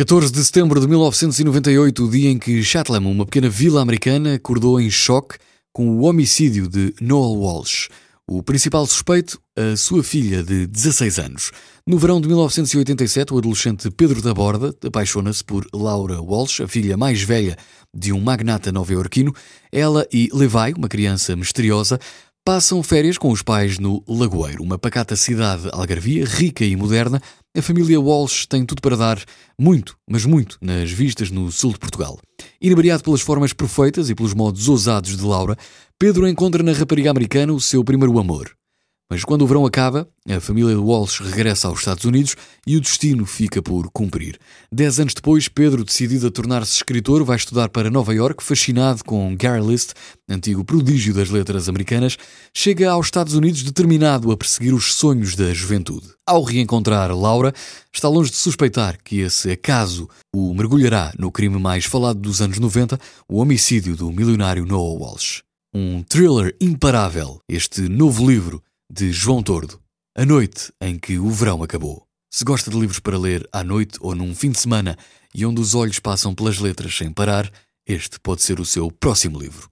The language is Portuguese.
14 de setembro de 1998, o dia em que Chatham, uma pequena vila americana, acordou em choque com o homicídio de Noel Walsh. O principal suspeito, a sua filha de 16 anos. No verão de 1987, o adolescente Pedro da Borda apaixona-se por Laura Walsh, a filha mais velha de um magnata nova-iorquino. Ela e Levi, uma criança misteriosa, Passam férias com os pais no Lagoeiro, uma pacata cidade algarvia, rica e moderna. A família Walsh tem tudo para dar muito, mas muito, nas vistas no sul de Portugal. Inebriado pelas formas perfeitas e pelos modos ousados de Laura, Pedro encontra na rapariga americana o seu primeiro amor. Mas quando o verão acaba, a família de Walsh regressa aos Estados Unidos e o destino fica por cumprir. Dez anos depois, Pedro, decidido a tornar-se escritor, vai estudar para Nova York, fascinado com Gary List, antigo prodígio das letras americanas, chega aos Estados Unidos determinado a perseguir os sonhos da juventude. Ao reencontrar Laura, está longe de suspeitar que esse acaso o mergulhará no crime mais falado dos anos 90, o homicídio do milionário Noah Walsh. Um thriller imparável, este novo livro de João Tordo, A Noite em que o Verão Acabou. Se gosta de livros para ler à noite ou num fim de semana e onde os olhos passam pelas letras sem parar, este pode ser o seu próximo livro.